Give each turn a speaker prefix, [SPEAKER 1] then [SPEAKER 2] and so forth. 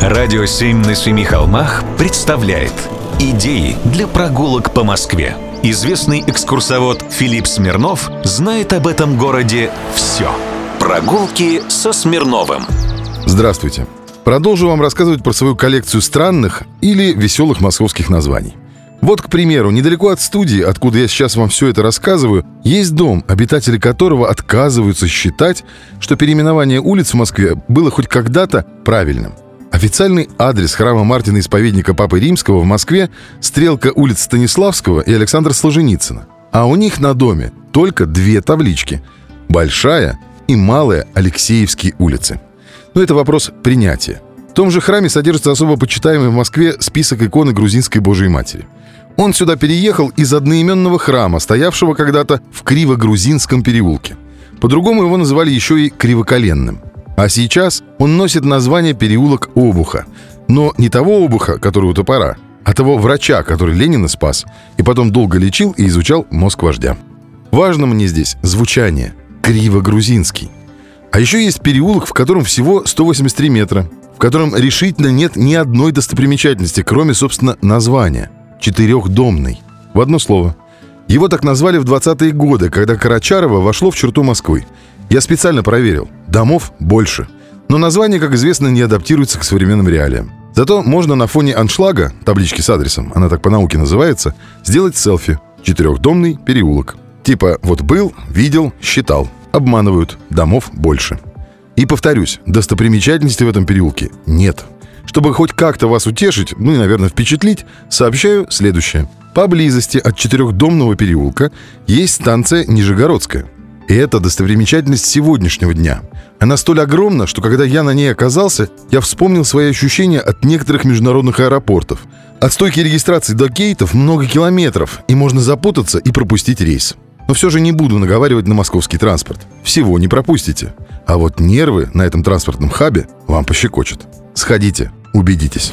[SPEAKER 1] Радио «Семь на семи холмах» представляет Идеи для прогулок по Москве. Известный экскурсовод Филипп Смирнов знает об этом городе все. Прогулки со Смирновым.
[SPEAKER 2] Здравствуйте. Продолжу вам рассказывать про свою коллекцию странных или веселых московских названий. Вот, к примеру, недалеко от студии, откуда я сейчас вам все это рассказываю, есть дом, обитатели которого отказываются считать, что переименование улиц в Москве было хоть когда-то правильным – Официальный адрес храма Мартина Исповедника Папы Римского в Москве – стрелка улиц Станиславского и Александра Солженицына. А у них на доме только две таблички – Большая и Малая Алексеевские улицы. Но это вопрос принятия. В том же храме содержится особо почитаемый в Москве список иконы грузинской Божией Матери. Он сюда переехал из одноименного храма, стоявшего когда-то в Криво-Грузинском переулке. По-другому его называли еще и Кривоколенным – а сейчас он носит название переулок Обуха. Но не того Обуха, который у топора, а того врача, который Ленина спас, и потом долго лечил и изучал мозг вождя. Важно мне здесь звучание. Криво-грузинский. А еще есть переулок, в котором всего 183 метра, в котором решительно нет ни одной достопримечательности, кроме, собственно, названия. Четырехдомный. В одно слово. Его так назвали в 20-е годы, когда Карачарово вошло в черту Москвы. Я специально проверил. Домов больше. Но название, как известно, не адаптируется к современным реалиям. Зато можно на фоне аншлага, таблички с адресом, она так по науке называется, сделать селфи. Четырехдомный переулок. Типа вот был, видел, считал. Обманывают. Домов больше. И повторюсь, достопримечательностей в этом переулке нет. Чтобы хоть как-то вас утешить, ну и, наверное, впечатлить, сообщаю следующее. Поблизости от четырехдомного переулка есть станция Нижегородская – и это достопримечательность сегодняшнего дня. Она столь огромна, что когда я на ней оказался, я вспомнил свои ощущения от некоторых международных аэропортов. От стойки регистрации до кейтов много километров, и можно запутаться и пропустить рейс. Но все же не буду наговаривать на московский транспорт. Всего не пропустите. А вот нервы на этом транспортном хабе вам пощекочут. Сходите, Убедитесь.